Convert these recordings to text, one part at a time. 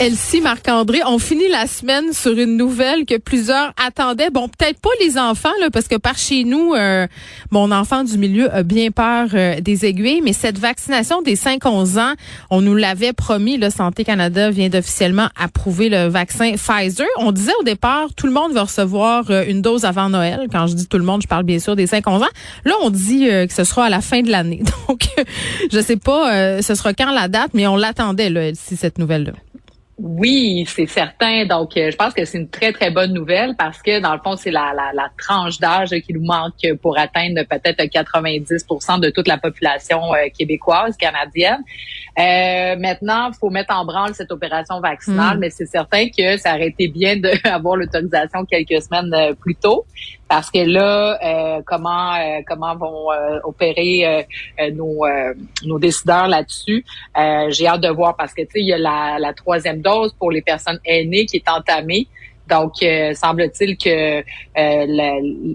Elsie Marc-André, on finit la semaine sur une nouvelle que plusieurs attendaient. Bon, peut-être pas les enfants, là, parce que par chez nous, euh, mon enfant du milieu a bien peur euh, des aiguilles, mais cette vaccination des 5-11 ans, on nous l'avait promis. Le Santé Canada vient d'officiellement approuver le vaccin Pfizer. On disait au départ, tout le monde va recevoir euh, une dose avant Noël. Quand je dis tout le monde, je parle bien sûr des 5-11 ans. Là, on dit que ce sera à la fin de l'année. Donc, je sais pas, ce sera quand la date, mais on l'attendait, là, Elsie, cette nouvelle-là. Oui, c'est certain. Donc, euh, je pense que c'est une très, très bonne nouvelle parce que, dans le fond, c'est la, la, la, tranche d'âge qui nous manque pour atteindre peut-être 90% de toute la population euh, québécoise, canadienne. Euh, maintenant, il faut mettre en branle cette opération vaccinale, mm. mais c'est certain que ça aurait été bien d'avoir l'autorisation quelques semaines plus tôt parce que là, comment comment vont opérer nos, nos décideurs là-dessus, j'ai hâte de voir parce que, tu sais, il y a la, la troisième dose pour les personnes aînées qui est entamée. Donc, euh, semble-t-il que euh,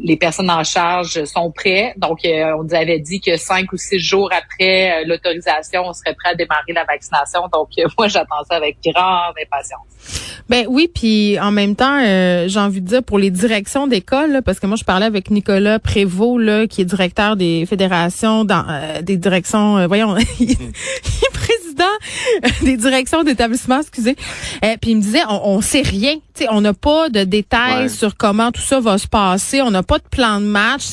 les personnes en charge sont prêts. Donc, euh, on nous avait dit que cinq ou six jours après l'autorisation, on serait prêt à démarrer la vaccination. Donc, moi, j'attends ça avec grande impatience. Ben oui, puis en même temps, j'ai envie de dire pour les directions d'école, parce que moi, je parlais avec Nicolas Prévost, là, qui est directeur des fédérations, dans, des directions, voyons, il est président des directions d'établissement, excusez. puis il me disait, on, on sait rien, sais, on n'a pas de détails sur comment tout ça va se passer. On n'a pas de plan de match.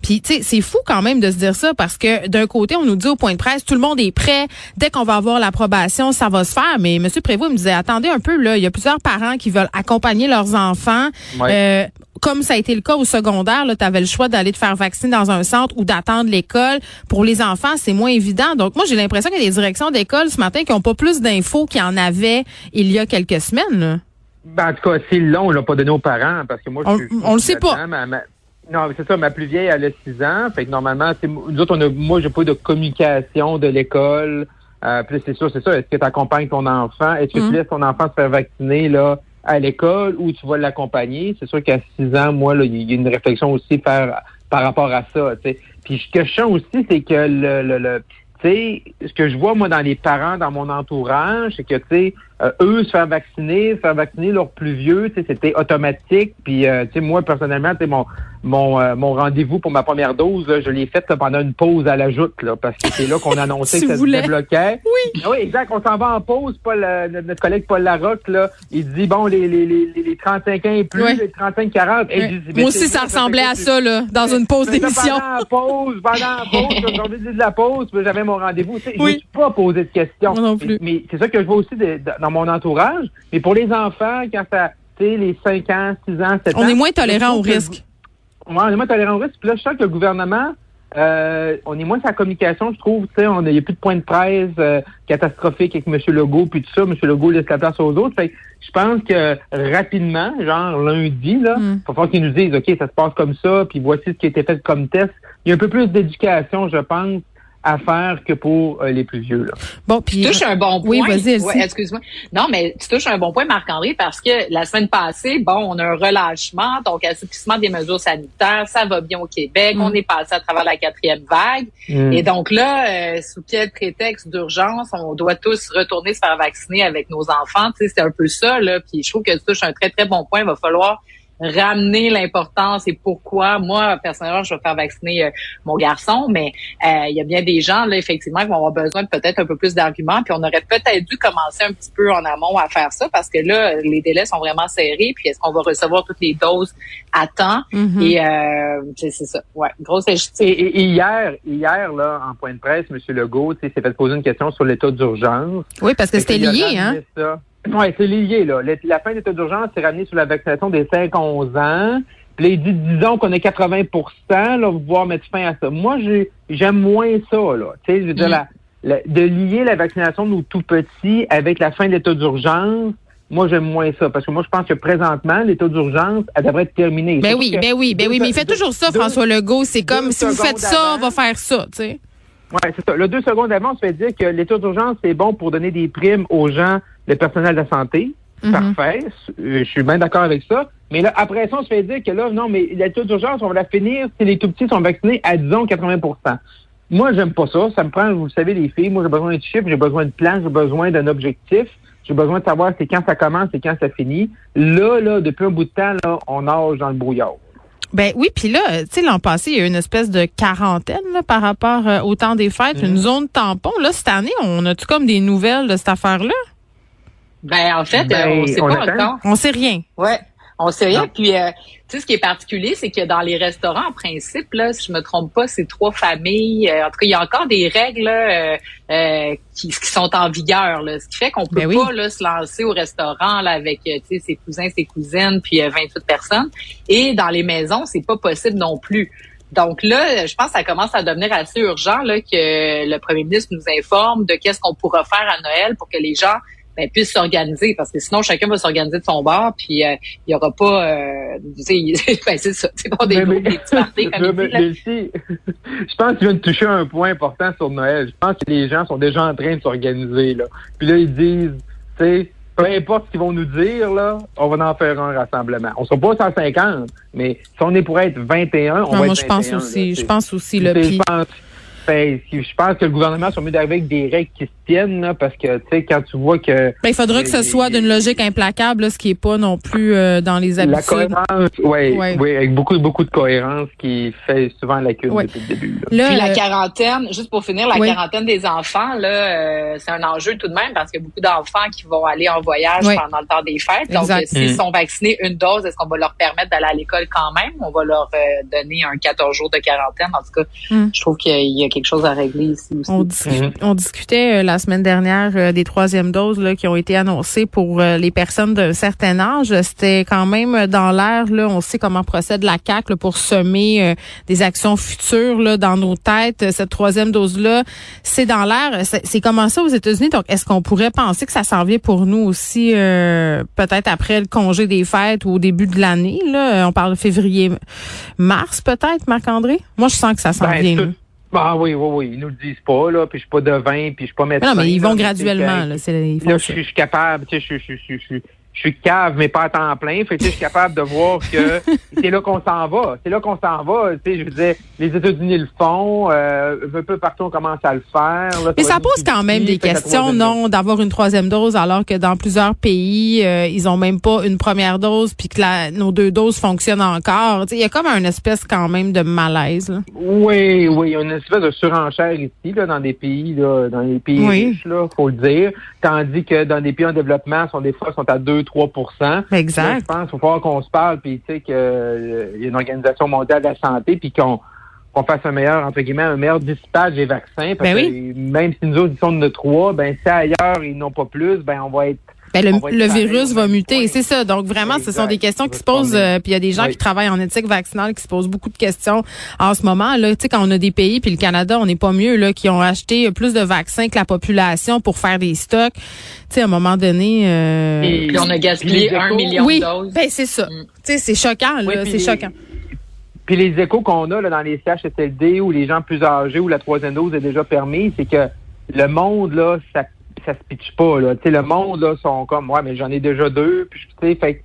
Puis, tu sais, c'est fou quand même de se dire ça parce que d'un côté, on nous dit au point de presse, tout le monde est prêt. Dès qu'on va avoir l'approbation, ça va se faire. Mais M. Prévost me disait, attendez un peu, là, il y a plusieurs parents qui veulent accompagner leurs enfants. Euh, comme ça a été le cas au secondaire, tu avais le choix d'aller te faire vacciner dans un centre ou d'attendre l'école. Pour les enfants, c'est moins évident. Donc, moi, j'ai l'impression qu'il y a des directions d'école ce matin qui n'ont pas plus d'infos qu'il y en avait il y a quelques semaines. Là. Ben, en tout cas, c'est long, on l'a pas donné aux parents parce que moi, je suis. On le sait pas. non, c'est ça, ma plus vieille, elle a 6 ans. Fait que normalement, nous autres, on a, moi, j'ai pas eu de communication de l'école. Euh, puis c'est sûr, c'est ça. Est-ce que tu accompagnes ton enfant? Est-ce que tu mm. laisses ton enfant se faire vacciner là? À l'école ou tu vas l'accompagner? C'est sûr qu'à 6 ans, moi, il y a une réflexion aussi faire par rapport à ça. sais. Puis ce que je sens aussi, c'est que le, le, le ce que je vois moi dans les parents, dans mon entourage, c'est que tu sais, euh, eux se faire vacciner, faire vacciner leurs plus vieux, c'était automatique. Puis euh, tu sais, moi personnellement, mon mon, euh, mon rendez-vous pour ma première dose, je l'ai fait pendant une pause à la joute, là, parce que c'est là qu'on annonçait que ça se débloquait. Oui. Ah oui, exact. On s'en va en pause. Paul, notre collègue Paul Larocque, là, il dit bon les les les, les 35 ans et plus, les 35-40. Moi aussi, ça ressemblait à ça là, dans une pause d'émission. Pendant la pause, pendant la pause, j'ai dit de la pause, j'avais mon rendez-vous. Je ne suis pas posé de questions. non plus. Mais, c'est ça que je vois aussi dans mon entourage. Mais pour les enfants, quand ça, tu sais, les 5 ans, 6 ans, 7 ans. On est moins tolérant au risque. Oui, on est moins tolérant au risque. Puis là, je sens que le gouvernement, euh, on est moins sa communication, je trouve. Tu sais, il n'y a plus de point de presse euh, catastrophique avec M. Legault, puis tout ça. M. Legault laisse la place aux autres. Fait je pense que rapidement, genre lundi, là, il mm. va falloir qu'ils nous disent, OK, ça se passe comme ça, puis voici ce qui a été fait comme test. Il y a un peu plus d'éducation, je pense, à faire que pour euh, les plus vieux. Là. Bon, puis tu touches un bon point. Oui, vas-y. Ouais, excuse-moi. Non, mais tu touches un bon point, Marc-André, parce que la semaine passée, bon, on a un relâchement, donc assouplissement des mesures sanitaires, ça va bien au Québec, on mm. est passé à travers la quatrième vague, mm. et donc là, euh, sous quel prétexte d'urgence, on doit tous retourner se faire vacciner avec nos enfants, tu sais, c'est un peu ça là. Puis je trouve que tu touches un très très bon point. Il va falloir ramener l'importance et pourquoi moi personnellement je vais faire vacciner euh, mon garçon, mais euh, il y a bien des gens là effectivement qui vont avoir besoin de peut-être un peu plus d'arguments, puis on aurait peut-être dû commencer un petit peu en amont à faire ça parce que là les délais sont vraiment serrés, puis est-ce qu'on va recevoir toutes les doses à temps? Mhm. et euh, c'est c'est ça, ouais, grosse Et, et- et hier, hier là, en point de presse, M. Legault tu sais, s'est fait poser une question sur l'état d'urgence. Oui, parce que c'était lié, hein? ça. Ouais, c'est lié, là. Le- La fin de l'état d'urgence s'est ramenée sur la vaccination des 5-11 ans. Puis là, il dit, disons qu'on a 80 là, vous pouvoir mettre fin à ça. Moi, j'ai- j'aime moins ça, là. Tu sais, je veux dire, Mm. la- la- de lier la vaccination de nos tout petits avec la fin de l'état d'urgence, moi, j'aime moins ça. Parce que moi, je pense que présentement, l'état d'urgence, elle devrait être terminée. Ben oui, ben oui, ben oui, mais il fait toujours ça, deux- François Legault. C'est comme, si vous faites ça, on va faire ça, tu sais. Oui, c'est ça. Le deux secondes avant, on se fait dire que l'état d'urgence, c'est bon pour donner des primes aux gens, le personnel de la santé. Mhm. Parfait. Euh, Je suis bien d'accord avec ça. Mais là, après ça, on se fait dire que là, non, mais l'état d'urgence, on va la finir si les tout petits sont vaccinés à, disons, 80% Moi, j'aime pas ça. Ça me prend, vous le savez, les filles, moi, j'ai besoin de chiffres, j'ai besoin de plans, j'ai besoin d'un objectif. J'ai besoin de savoir c'est quand ça commence et quand ça finit. Là, là, depuis un bout de temps, là, on nage dans le brouillard. Ben oui, puis là, tu sais, l'an passé, il y a eu une espèce de quarantaine là, par rapport euh, au temps des fêtes, Mhm. une zone tampon. Là, cette année, on a-tu comme des nouvelles de cette affaire-là? Ben en fait, Ben, euh, on sait on pas attend. encore. On sait rien. Ouais, on sait rien. Non. Puis, euh, tu sais, ce qui est particulier, c'est que dans les restaurants, en principe, là, si je me trompe pas, c'est trois familles. Euh, en tout cas, il y a encore des règles là, euh, qui, qui sont en vigueur. Là, ce qui fait qu'on peut Ben oui. pas là, se lancer au restaurant là, avec ses cousins, ses cousines, puis euh, 28 personnes. Et dans les maisons, c'est pas possible non plus. Donc là, je pense que ça commence à devenir assez urgent là, que le premier ministre nous informe de qu'est-ce qu'on pourra faire à Noël pour que les gens ben, puissent s'organiser parce que sinon chacun va s'organiser de son bord puis euh, il y aura pas euh, tu sais, ben, c'est ça c'est pas des, Mais- groupes, mais- des petits parties comme Mais- dit, je pense que tu viens de toucher un point important sur Noël. Je pense que les gens sont déjà en train de s'organiser. là. Puis là, ils disent, tu sais, peu importe ce qu'ils vont nous dire, là, on va en faire un rassemblement. On sera pas 150, mais si on est pour être 21, on Non, va moi, être je pense 21, aussi. là, Je pense aussi. Là, puis- je pense, ben, je pense que le gouvernement sont mieux d'arriver avec des règles qui se tiennent, là, parce que, tu sais, quand tu vois que Ben, il faudra que ce soit d'une logique implacable, là, ce qui est pas non plus euh, dans les la habitudes. cohérence, ouais, Ouais. ouais, avec beaucoup, beaucoup de cohérence qui fait souvent la queue Ouais. depuis le début. là. Là, Puis la euh, quarantaine, juste pour finir, la oui. quarantaine des enfants, là, euh, c'est un enjeu tout de même parce qu'il y a beaucoup d'enfants qui vont aller en voyage Oui. pendant le temps des fêtes. Donc, Exact. s'ils Mm. sont vaccinés une dose, est-ce qu'on va leur permettre d'aller à l'école quand même? On va leur euh, donner un 14 jours de quarantaine. En tout cas, Mm. je trouve qu'il y a quelque chose à régler ici aussi. On, discu- Mhm. on discutait euh, la semaine dernière euh, des troisièmes doses là, qui ont été annoncées pour euh, les personnes d'un certain âge. C'était quand même dans l'air. Là, on sait comment procède la CAC là, pour semer euh, des actions futures là, dans nos têtes. Cette troisième dose-là, c'est dans l'air. C'est c'est comment ça aux États-Unis. Donc, est-ce qu'on pourrait penser que ça s'en vient pour nous aussi, euh, peut-être après le congé des fêtes ou au début de l'année? Là, on parle de février-mars, peut-être, Marc-André? Moi, je sens que ça s'en Ben, vient. tout-. Ah oui, oui, oui. Ils nous le disent pas, là, puis je suis pas devin, puis je suis pas médecin. non, mais ils là, vont graduellement. Là, c'est, ils font Là, je suis je suis capable, tu sais, je je- je- suis cave, mais pas à temps plein. Fait que, je suis capable de voir que c'est là qu'on s'en va. C'est là qu'on s'en va. Tu sais, je veux dire, les États-Unis le font. Euh, un peu partout, on commence à le faire. là, Mais ça pose quand même des questions, non, d'avoir une troisième dose, alors que dans plusieurs pays, euh, ils ont même pas une première dose, puis que la- nos deux doses fonctionnent encore. Tu sais, Il y a comme un espèce quand même de malaise. là. Oui, oui, il y a une espèce de surenchère ici, là, dans des pays, là, dans les pays Oui. riches, là, faut le dire. Tandis que dans des pays en développement, sont des fois sont à 2-3 Là, Exact. je pense qu'il falloir qu'on se parle, puis tu sais qu'il y a une organisation mondiale de la santé, puis qu'on qu'on fasse un meilleur, entre guillemets, un meilleur dispatch des vaccins. Parce Ben que même si nous autres, ils sont de trois, ben si ailleurs, ils n'ont pas plus, ben on va être Ben, le, le pareil virus va muter, c'est ça. Donc vraiment, ce sont des questions qui se posent. euh, puis il y a des gens Oui. qui travaillent en éthique vaccinale qui se posent beaucoup de questions en ce moment. Là, tu sais, quand on a des pays, puis le Canada, on n'est pas mieux là, qui ont acheté plus de vaccins que la population pour faire des stocks. Tu sais, à un moment donné. euh, Et- Puis on a gaspillé un million oui, de doses. ben c'est ça. Mm. Tu sais, c'est choquant Oui, là, c'est les- choquant. Puis les échos qu'on a là, dans les CHSLD ou les gens plus âgés où la troisième dose est déjà permise, c'est que le monde, là, ça, ça se pitche pas. Là. Tu sais, le monde, là, sont comme Ouais, mais j'en ai déjà deux. Puis tu sais, fait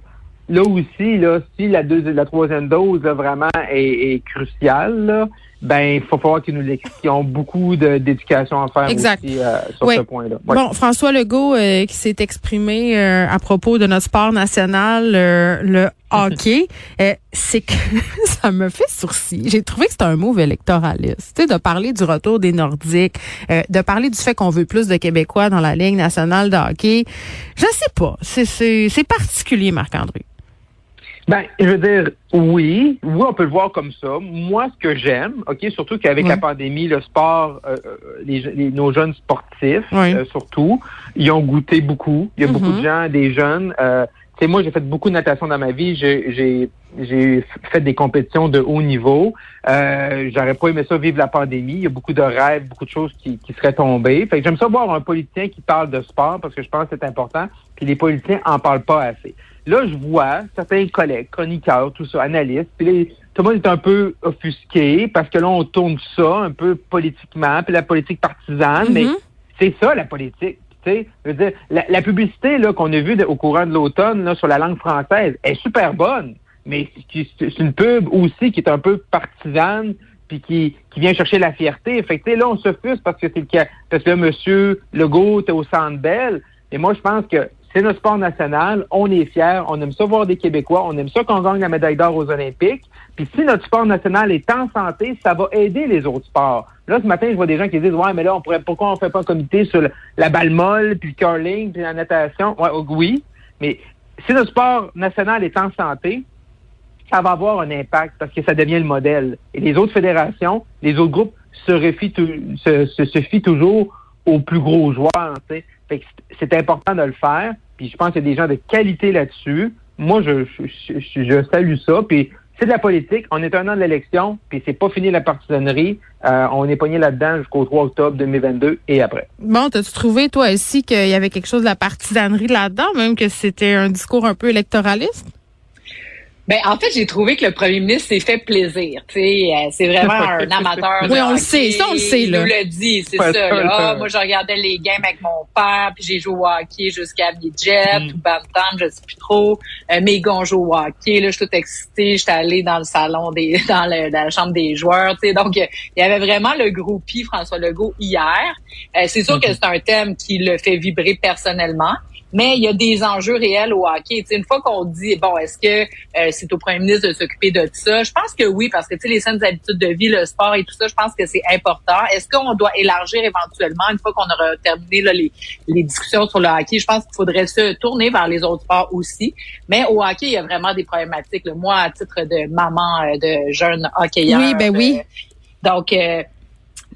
là aussi, là, si la, deux, la troisième dose là, vraiment est, est cruciale, là, ben il faut falloir qu'ils nous l'expliquent. Beaucoup d'éducation à faire Exact. aussi euh, sur Oui. ce point-là. Bon, François Legault euh, qui s'est exprimé euh, à propos de notre sport national, euh, le hockey, euh, c'est que ça me fait sourcil. J'ai trouvé que c'était un move électoraliste, tu sais, de parler du retour des Nordiques, euh, de parler du fait qu'on veut plus de Québécois dans la Ligue nationale de hockey. Je sais pas, c'est c'est c'est particulier, Marc-André. Ben, je veux dire, oui, oui, on peut le voir comme ça. Moi, ce que j'aime, ok, surtout qu'avec la pandémie, le sport, euh, euh, les, les- nos jeunes sportifs, euh, surtout, ils ont goûté beaucoup. Il y a beaucoup Mhm. de gens, des jeunes. Euh, sais, moi, j'ai fait beaucoup de natation dans ma vie. J'ai, fait des compétitions de haut niveau. Euh, j'aurais pas aimé ça vivre la pandémie. Il y a beaucoup de rêves, beaucoup de choses qui, qui seraient tombées. Fait que j'aime ça voir un politicien qui parle de sport parce que je pense que c'est important. Puis les politiciens en parlent pas assez. Là, je vois certains collègues, chroniqueurs, tout ça, analystes, puis là, tout le monde est un peu offusqué parce que là, on tourne ça un peu politiquement, puis la politique partisane, mais Mhm. c'est ça la politique. La, publicité là qu'on a vue au courant de l'automne sur la langue française est super bonne, mais c'est une pub aussi qui est un peu partisane puis qui, vient chercher la fierté. Fait là, on se fuse parce que c'est le cas. Parce que là, Monsieur Legault est au Centre Bell. Et moi, je pense que c'est notre sport national. On est fiers. On aime ça voir des Québécois. On aime ça qu'on gagne la médaille d'or aux Olympiques. Puis si notre sport national est en santé, ça va aider les autres sports. Là, ce matin, je vois des gens qui disent, ouais, mais là, on pourrait, pourquoi on fait pas un comité sur la balle molle, puis le curling, puis la natation? Ouais, oui. Mais si notre sport national est en santé, ça va avoir un impact parce que ça devient le modèle. Et les autres fédérations, les autres groupes se, se, fient toujours aux plus gros joueurs. c'est important de le faire. Puis je pense qu'il y a des gens de qualité là-dessus. Moi, je, je, je, salue ça. Puis c'est de la politique. On est un an de l'élection, puis c'est pas fini la partisanerie. Euh, on est pogné là-dedans jusqu'au 3 octobre 2022 et après. Bon, t'as-tu trouvé, toi aussi, qu'il y avait quelque chose de la partisanerie là-dedans, même que c'était un discours un peu électoraliste? Ben, en fait, j'ai trouvé que le premier ministre s'est fait plaisir. Tu sais, euh, c'est vraiment un amateur. Oui, on le sait, ça, on le sait, là. Il nous l'a dit, c'est Ouais, ça. ça, là. le- Ah, moi, je regardais les games avec mon père, puis j'ai joué au hockey jusqu'à midget Mm. ou bantam, je sais plus trop. Euh, mes gars ont joué au hockey, là, je suis toute excitée. J'étais allée dans le salon des, dans, le, dans la chambre des joueurs. Tu sais, donc, euh, il y avait vraiment le groupie François Legault hier. Euh, c'est sûr que c'est un thème qui le fait vibrer personnellement. Mais il y a des enjeux réels au hockey. Tu sais, une fois qu'on dit bon, est-ce que euh, c'est au premier ministre de s'occuper de tout ça? Je pense que oui, parce que tu sais les saines habitudes de vie, le sport et tout ça, je pense que c'est important. Est-ce qu'on doit élargir éventuellement une fois qu'on aura terminé là, les, les discussions sur le hockey? Je pense qu'il faudrait se tourner vers les autres sports aussi. Mais au hockey, il y a vraiment des problématiques. là. Moi, à titre de maman euh, de jeune hockeyeur, Oui, ben oui. euh, donc euh,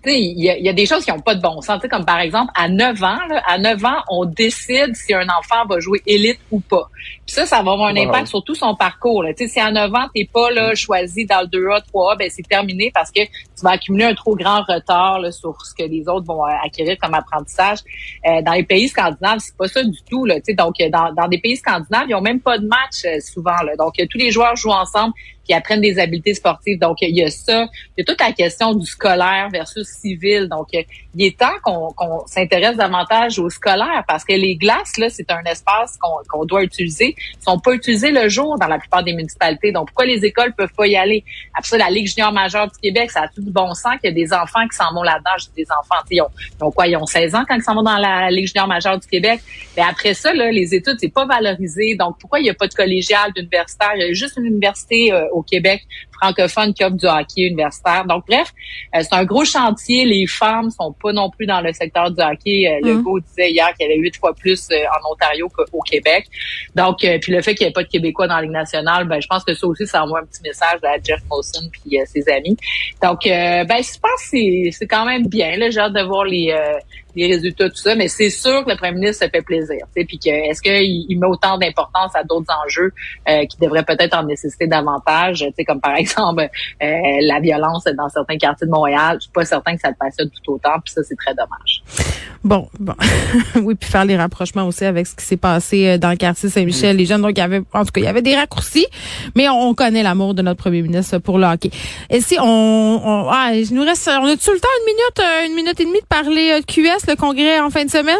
il y, y a des choses qui n'ont pas de bon sens. Tu sais, comme par exemple, à 9 ans, là, à 9 ans, on décide si un enfant va jouer élite ou pas. Puis ça, ça va avoir un Wow. impact sur tout son parcours. Là. Si à 9 ans, t'es pas là, choisi dans le 2A, 3A, ben c'est terminé parce que tu vas accumuler un trop grand retard là, sur ce que les autres vont euh, acquérir comme apprentissage. Euh, dans les pays scandinaves, c'est pas ça du tout. Là, donc, dans, dans des pays scandinaves, ils ont même pas de match euh, souvent. Là. Donc, tous les joueurs jouent ensemble puis apprennent des habiletés sportives. Donc, il y a ça. Il y a toute la question du scolaire versus civil. Donc, il est temps qu'on qu'on s'intéresse davantage au scolaire parce que les glaces, là, c'est un espace qu'on qu'on doit utiliser. Ils sont pas utilisés le jour dans la plupart des municipalités. Donc, pourquoi les écoles peuvent pas y aller? Après ça, la Ligue junior majeure du Québec, ça a tout bon sens qu'il y a des enfants qui s'en vont là-dedans. Dis des enfants, ils ont, ils ont quoi? Ils ont 16 ans quand ils s'en vont dans la Ligue junior majeure du Québec. Mais après ça, là, les études, c'est pas valorisé. Donc, pourquoi il n'y a pas de collégial, d'universitaire? Il y a juste une université euh, au Québec francophone qui du hockey universitaire. Donc, bref, euh, c'est un gros chantier. Les femmes sont pas non plus dans le secteur du hockey. Mhm. Legault disait hier qu'il y avait huit fois plus euh, en Ontario qu'au Québec. Donc, euh, puis le fait qu'il n'y ait pas de Québécois dans la Ligue nationale, ben, je pense que ça aussi, ça envoie un petit message à Jeff Molson puis euh, ses amis. Donc, euh, ben, je pense que c'est- c'est quand même bien. J'ai hâte de voir les, euh, les résultats, tout ça. Mais c'est sûr que le premier ministre se fait plaisir. Puis que est-ce qu'il il met autant d'importance à d'autres enjeux euh, qui devraient peut-être en nécessiter davantage, comme par exemple euh, la violence dans certains quartiers de Montréal. Je suis pas certain que ça le passionne tout autant. Puis ça, c'est très dommage. Bon, bon. oui, puis faire les rapprochements aussi avec ce qui s'est passé euh, dans le quartier Saint-Michel. Les jeunes, donc, il y avait, en tout cas, il y avait des raccourcis, mais on, on connaît l'amour de notre premier ministre pour le hockey. Et si on, on ah, il nous reste, on a-tu le temps, une minute, euh, une minute et demie de parler de QS, le congrès en fin de semaine?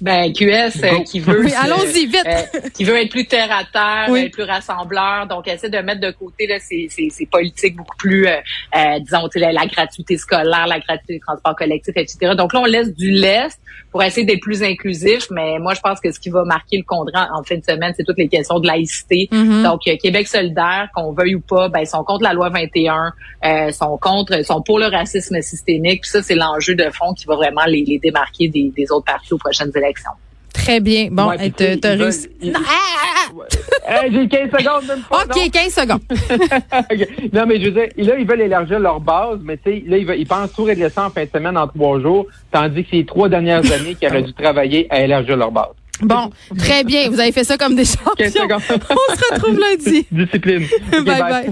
Ben, QS euh, qui veut. Oui, se- allons-y, vite. euh, qui veut être plus terre à terre, Oui. être plus rassembleur. Donc, essaie de mettre de côté là, ces, ces, ces politiques beaucoup plus, euh, euh, disons, tu sais, la, la gratuité scolaire, la gratuité des transports collectifs, etc. Donc là, on laisse du lest pour essayer d'être plus inclusif. Mais moi, je pense que ce qui va marquer le contrat en fin de semaine, c'est toutes les questions de laïcité. Mhm. Donc, euh, Québec solidaire, qu'on veuille ou pas, ben, ils sont contre la loi 21, euh, sont contre, sont pour le racisme systémique. Puis ça, c'est l'enjeu de fond qui va vraiment les, les démarquer des, des autres partis aux prochaines élections. Très bien. Bon, Ouais, t'as ils réussi. veulent- ils- Non, ah, Hey, J'ai 15 secondes même pas. non? OK, 15 secondes. Non, mais je veux dire, là, ils veulent élargir leur base, mais tu sais, là, ils, veulent- ils pensent tout régler ça en fin de semaine en trois jours, tandis que c'est les trois dernières années qu'ils auraient dû travailler à élargir leur base. Bon, très bien. Vous avez fait ça comme des champions. 15 secondes. On se retrouve lundi. Discipline. Bye bye.